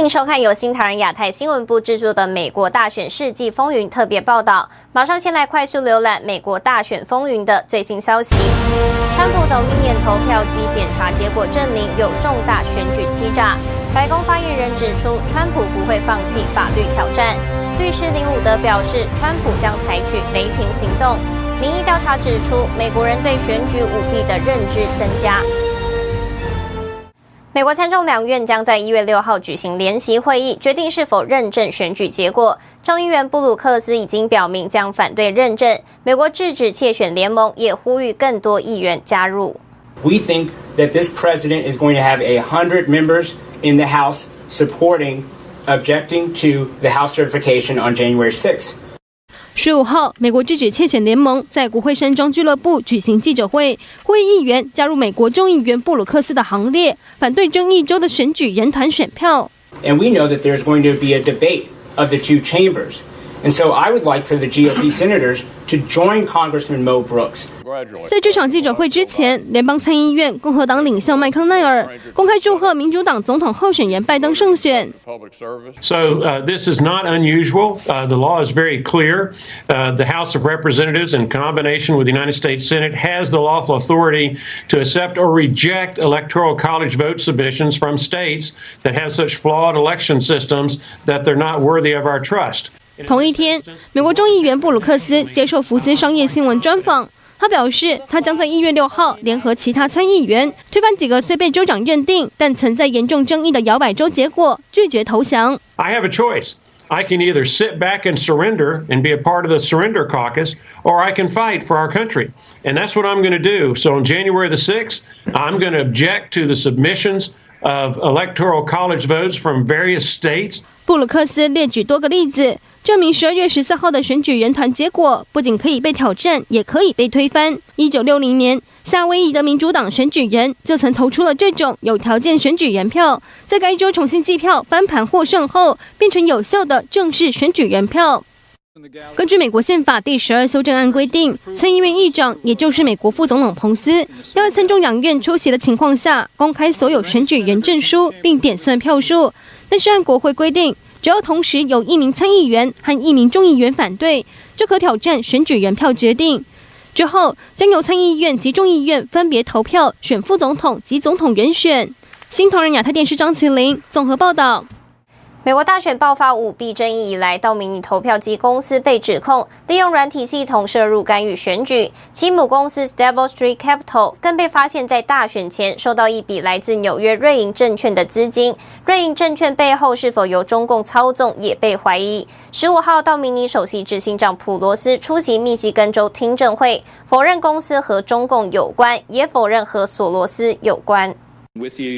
您收看由新唐人亚太新闻部制作的《美国大选世纪风云》特别报道。马上先来快速浏览美国大选风云的最新消息。川普 Dominion 投票机检查结果证明有重大选举欺诈。白宫发言人指出，川普不会放弃法律挑战。律师林伍德表示，川普将采取雷霆行动。民意调查指出，美国人对选举舞弊的认知增加。美国参众两院将在一月六号举行联席会议，决定是否认证选举结果。众议员布鲁克斯已经表明将反对认证。美国制止窃选联盟也呼吁更多议员加入。We think that this president is going to have a hundred members in the House supporting objecting to the House certification on January 6th. 十五号，美国制止窃选联盟在国会山庄俱乐部举行记者会，会议员加入美国众议员布鲁克斯的行列，反对争议州的选举人团选票。And we know that there's going to be a debate of the two chambers. And so I would like for the GOP senators to join Congressman Mo Brooks. 在这场记者会之前，联邦参议院共和党领袖麦康奈尔公开祝贺民主党总统候选人拜登胜选。So uh, this is not unusual. Uh, the law is very clear. Uh, the House of Representatives, in combination with the United States Senate, has the lawful authority to accept or reject electoral college vote submissions from states that have such flawed election systems that they're not worthy of our trust. 同一天，美国众议员布鲁克斯接受福斯商业新闻专访，他表示，他将在一月六号联合其他参议员推翻几个虽被州长认定但存在严重争议的摇摆州结果，拒绝投降。I have a choice. I can either sit back and surrender and be a part of the surrender caucus, or I can fight for our country. And that's what I'm going to do. So on January the 6th, I'm going to object to the submissions of electoral college votes from various states. 布鲁克斯列举多个例子。证明十二月十四号的选举人团结果不仅可以被挑战，也可以被推翻。一九六零年，夏威夷的民主党选举人就曾投出了这种有条件选举人票，在该州重新计票翻盘获胜后，变成有效的正式选举人票。根据美国宪法第十二修正案规定，参议院议长也就是美国副总统彭斯，要在参众两院出席的情况下公开所有选举人证书，并点算票数。但是按国会规定，只要同时有一名参议员和一名众议员反对，就可挑战选举人票决定。之后将由参议院及众议院分别投票选副总统及总统人选。新唐人亚太电视张麒麟综合报道。美国大选爆发舞弊争议以来，道明尼投票机公司被指控利用软体系统涉入干预选举，其母公司 Stable Street Capital 更被发现在大选前收到一笔来自纽约瑞银证券的资金。瑞银证券背后是否由中共操纵，也被怀疑。十五号，道明尼首席执行长普罗斯出席密西根州听证会，否认公司和中共有关，也否认和索罗斯有关。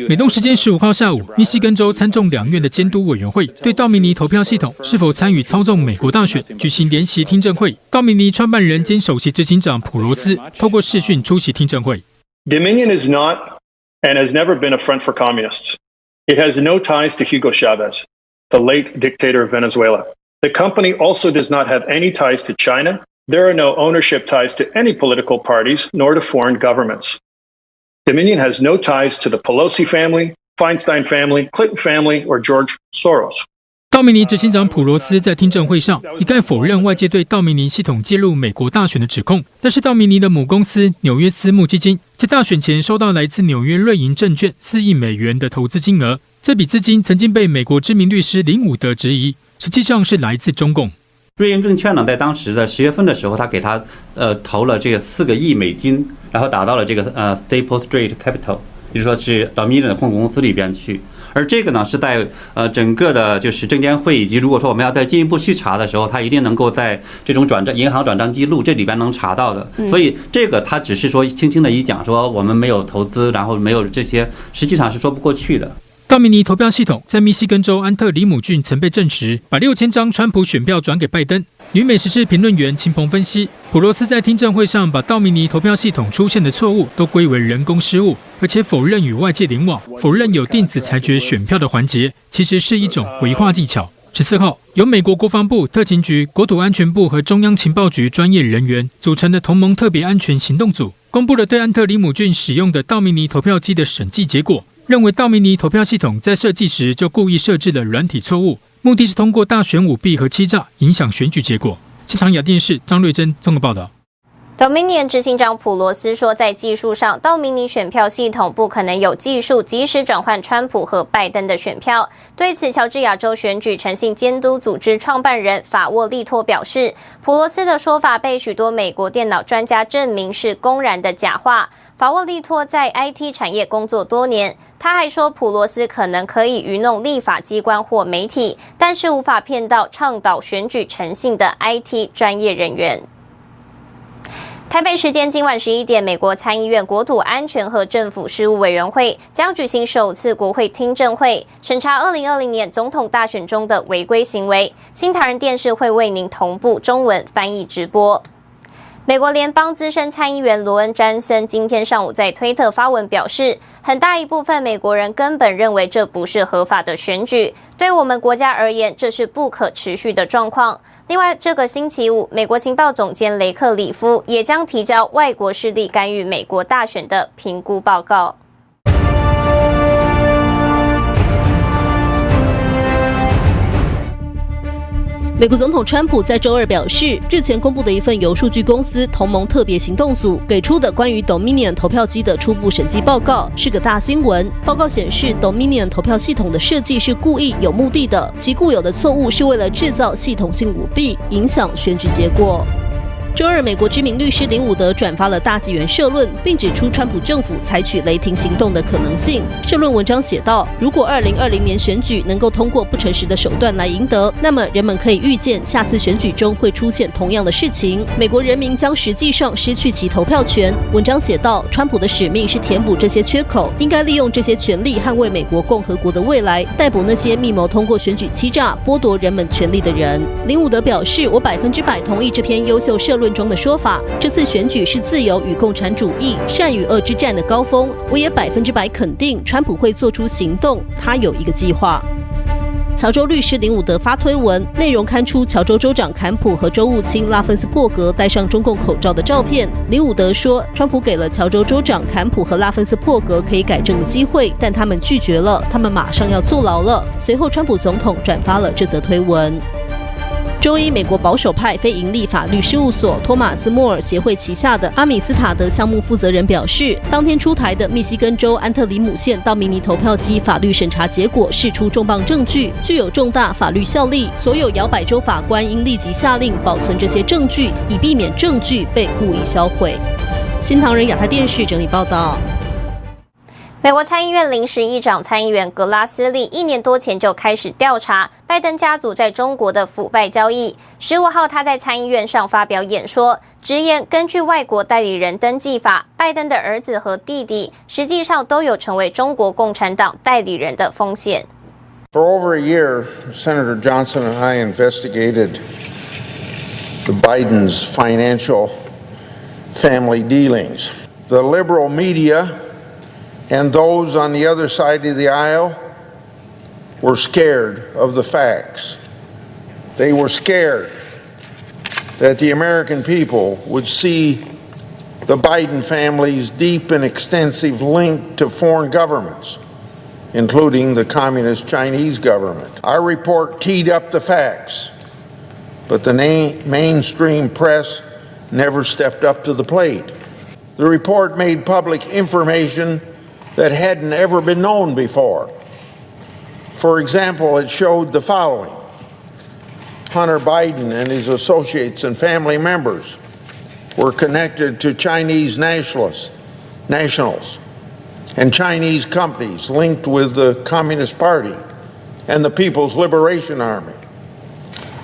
美东时间十五号下午，密西根州参众两院的监督委员会对道明尼投票系统是否参与操纵美国大选举行联席听证会。道明尼创办人兼首席执行长普罗斯透过视讯出席听证会。Dominion is not and has never been a front for communists. It has no ties to Hugo Chavez, the late dictator of Venezuela. The company also does not have any ties to China. There are no ownership ties to any political parties nor to foreign governments. Dominion has no ties to the Pelosi family, Feinstein family, Clinton family, or George Soros. 道明尼执行长普罗斯在听证会上一概否认外界对道明尼系统介入美国大选的指控，但是道明尼的母公司纽约私募基金在大选前收到来自纽约瑞银证券四亿美元的投资金额，这笔资金曾经被美国知名律师林伍德质疑，实际上是来自中共。瑞银证券呢，在当时的十月份的时候，他给他呃投了这个四个亿美金，然后打到了这个呃 Staple Street Capital，也就是说是 Dominion 的控股公司里边去。而这个呢，是在呃整个的就是证监会以及如果说我们要再进一步去查的时候，他一定能够在这种转账银行转账记录这里边能查到的。所以这个他只是说轻轻的一讲说我们没有投资，然后没有这些，实际上是说不过去的。道明尼投票系统在密西根州安特里姆郡曾被证实，把六千张川普选票转给拜登。女美时事评论员秦鹏分析，普罗斯在听证会上把道明尼投票系统出现的错误都归为人工失误，而且否认与外界联网，否认有电子裁决选票的环节，其实是一种违化技巧。十四号，由美国国防部、特勤局、国土安全部和中央情报局专业人员组成的同盟特别安全行动组，公布了对安特里姆郡使用的道明尼投票机的审计结果。认为道明尼投票系统在设计时就故意设置了软体错误，目的是通过大选舞弊和欺诈影响选举结果。新唐雅电视张瑞珍综合报道。Dominion 执行长普罗斯说，在技术上，道明尼选票系统不可能有技术及时转换川普和拜登的选票。对此，乔治亚州选举诚信监督组织创办人法沃利托表示，普罗斯的说法被许多美国电脑专家证明是公然的假话。法沃利托在 IT 产业工作多年，他还说，普罗斯可能可以愚弄立法机关或媒体，但是无法骗到倡导选举诚信的 IT 专业人员。台北时间今晚十一点，美国参议院国土安全和政府事务委员会将举行首次国会听证会，审查二零二零年总统大选中的违规行为。新唐人电视会为您同步中文翻译直播。美国联邦资深参议员罗恩·詹森今天上午在推特发文表示，很大一部分美国人根本认为这不是合法的选举，对我们国家而言，这是不可持续的状况。另外，这个星期五，美国情报总监雷克里夫也将提交外国势力干预美国大选的评估报告。美国总统川普在周二表示，日前公布的一份由数据公司同盟特别行动组给出的关于 Dominion 投票机的初步审计报告是个大新闻。报告显示，Dominion 投票系统的设计是故意、有目的的，其固有的错误是为了制造系统性舞弊，影响选举结果。周二，美国知名律师林伍德转发了大纪元社论，并指出川普政府采取雷霆行动的可能性。社论文章写道：“如果2020年选举能够通过不诚实的手段来赢得，那么人们可以预见下次选举中会出现同样的事情。美国人民将实际上失去其投票权。”文章写道：“川普的使命是填补这些缺口，应该利用这些权力捍卫美国共和国的未来，逮捕那些密谋通过选举欺诈、剥夺人们权利的人。”林伍德表示：“我百分之百同意这篇优秀社论。”论中的说法，这次选举是自由与共产主义、善与恶之战的高峰。我也百分之百肯定，川普会做出行动，他有一个计划。乔州律师林伍德发推文，内容刊出乔州州长坎普和州务卿拉芬斯珀格戴上中共口罩的照片。林伍德说，川普给了乔州州长坎普和拉芬斯珀格可以改正的机会，但他们拒绝了，他们马上要坐牢了。随后，川普总统转发了这则推文。周一，美国保守派非营利法律事务所托马斯·莫尔协会旗下的阿米斯塔德项目负责人表示，当天出台的密西根州安特里姆县道明尼投票机法律审查结果释出重磅证据，具有重大法律效力。所有摇摆州法官应立即下令保存这些证据，以避免证据被故意销毁。新唐人亚太电视整理报道。美国参议院临时议长参议员格拉斯利一年多前就开始调查拜登家族在中国的腐败交易。十五号，他在参议院上发表演说，直言根据外国代理人登记法，拜登的儿子和弟弟实际上都有成为中国共产党代理人的风险。For over a year, Senator Johnson and I investigated the Biden's financial family dealings. The liberal media. And those on the other side of the aisle were scared of the facts. They were scared that the American people would see the Biden family's deep and extensive link to foreign governments, including the Communist Chinese government. Our report teed up the facts, but the mainstream press never stepped up to the plate. The report made public information that hadn't ever been known before. For example, it showed the following Hunter Biden and his associates and family members were connected to Chinese nationalists, nationals and Chinese companies linked with the Communist Party and the People's Liberation Army.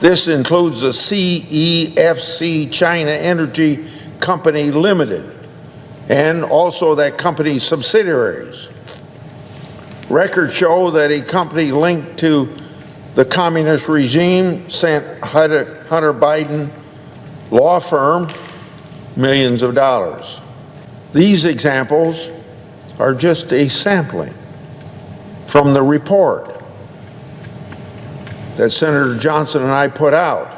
This includes the CEFC China Energy Company Limited and also that company's subsidiaries. Records show that a company linked to the communist regime sent Hunter, Hunter Biden law firm millions of dollars. These examples are just a sampling from the report that Senator Johnson and I put out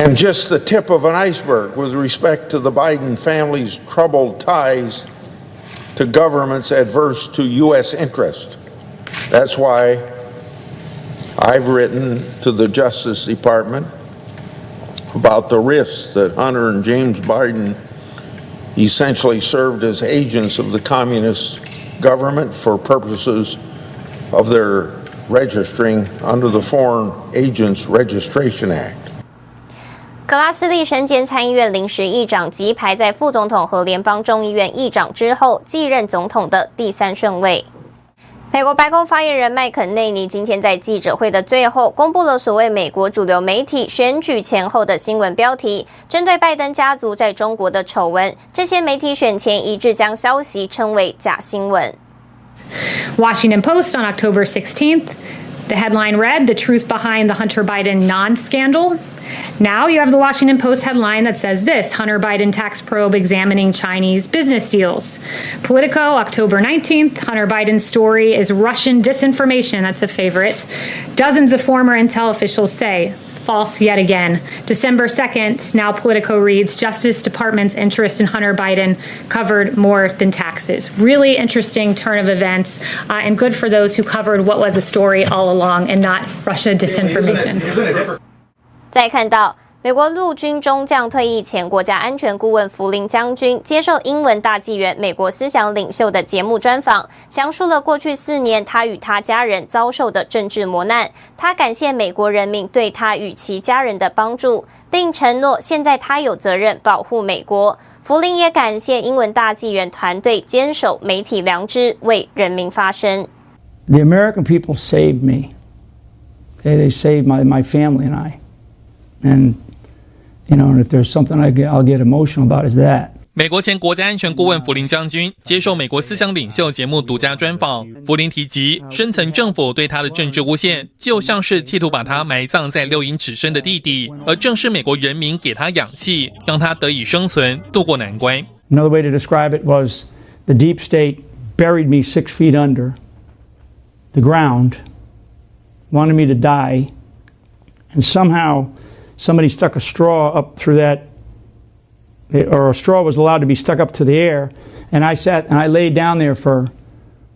and just the tip of an iceberg with respect to the Biden family's troubled ties to governments adverse to U.S. interest. That's why I've written to the Justice Department about the risks that Hunter and James Biden essentially served as agents of the communist government for purposes of their registering under the Foreign Agents Registration Act. 格拉斯利身兼参议院临时议长及排在副总统和联邦众议院议长之后继任总统的第三顺位。美国白宫发言人麦肯内尼今天在记者会的最后公布了所谓美国主流媒体选举前后的新闻标题，针对拜登家族在中国的丑闻，这些媒体选前一致将消息称为假新闻。Washington Post on October 16th, the headline read, "The truth behind the Hunter Biden non-scandal." Now you have the Washington Post headline that says this Hunter Biden tax probe examining Chinese business deals. Politico, October 19th. Hunter Biden's story is Russian disinformation. That's a favorite. Dozens of former intel officials say false yet again. December 2nd, now Politico reads Justice Department's interest in Hunter Biden covered more than taxes. Really interesting turn of events, uh, and good for those who covered what was a story all along and not Russia disinformation. 再看到 美国陆军中将退役前国家安全顾问福林将军接受英文大纪元美国思想领袖的节目专访，详述了过去四年他与他家人遭受的政治磨难。他感谢美国人民对他与其家人的帮助，并承诺现在他有责任保护美国。福林也感谢英文大纪元团队坚守媒体良知，为人民发声。The American people saved me. They saved my my family and I. And you know, and if there's something I get, I'll get emotional about is that. 美国前国家安全顾问福林将军接受美国思想领袖节目独家专访，福林提及深层政府对他的政治诬陷，就像是企图把他埋葬在六英尺深的地底，而正是美国人民给他氧气，让他得以生存，渡过难关。Another way to describe it was the deep state buried me six feet under the ground, wanted me to die, and somehow. somebody stuck a straw up through that, or a straw was allowed to be stuck up to the air, and I sat and I laid down there for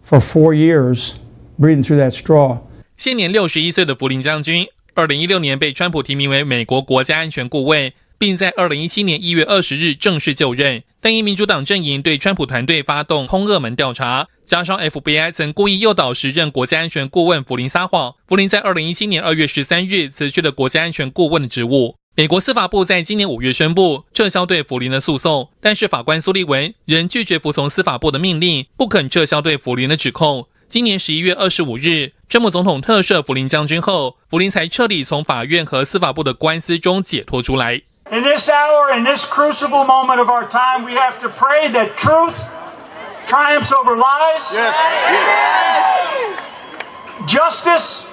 for four years, breathing through that straw. 现年六十一岁的福林将军，二零一六年被川普提名为美国国家安全顾问， 并在二零一七年一月二十日正式就任。但因民主党阵营对川普团队发动通俄门调查，加上 FBI 曾故意诱导时任国家安全顾问福林撒谎，福林在二零一七年二月十三日辞去了国家安全顾问的职务。美国司法部在今年五月宣布撤销对福林的诉讼，但是法官苏利文仍拒绝服从司法部的命令，不肯撤销对福林的指控。今年十一月二十五日，川普总统特赦福林将军后，福林才彻底从法院和司法部的官司中解脱出来。In this hour, in this crucible moment of our time, we have to pray that truth triumphs over lies. Yes. Yes. Justice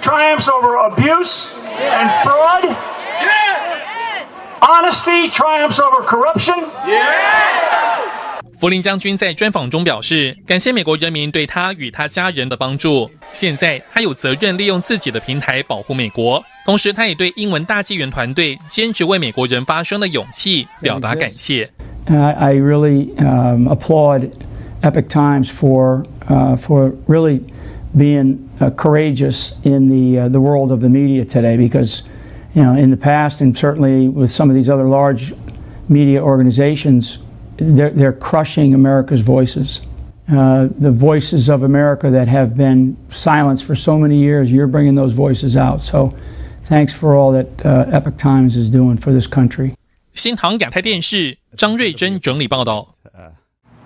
triumphs over abuse and fraud. Yes. Honesty triumphs over corruption. Yes. 福林将军在专访中表示，感谢美国人民对他与他家人的帮助。现在他有责任利用自己的平台保护美国，同时他也对英文大纪元团队坚持为美国人发声的勇气表达感谢。I really applaud Epoch Times for for really being courageous in the the world of the media today because you know in the past and certainly with some of these other large media organizations. They're, they're crushing America's voices. Uh, the voices of America that have been silenced for so many years, you're bringing those voices out. So thanks for all that uh, Epoch Times is doing for this country. 新航亚太电视张瑞珍整理报道。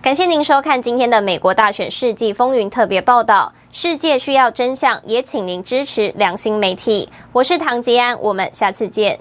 感谢您收看今天的美国大选世纪风云特别报道。世界需要真相，也请您支持良心媒体。我是唐吉安，我们下次见。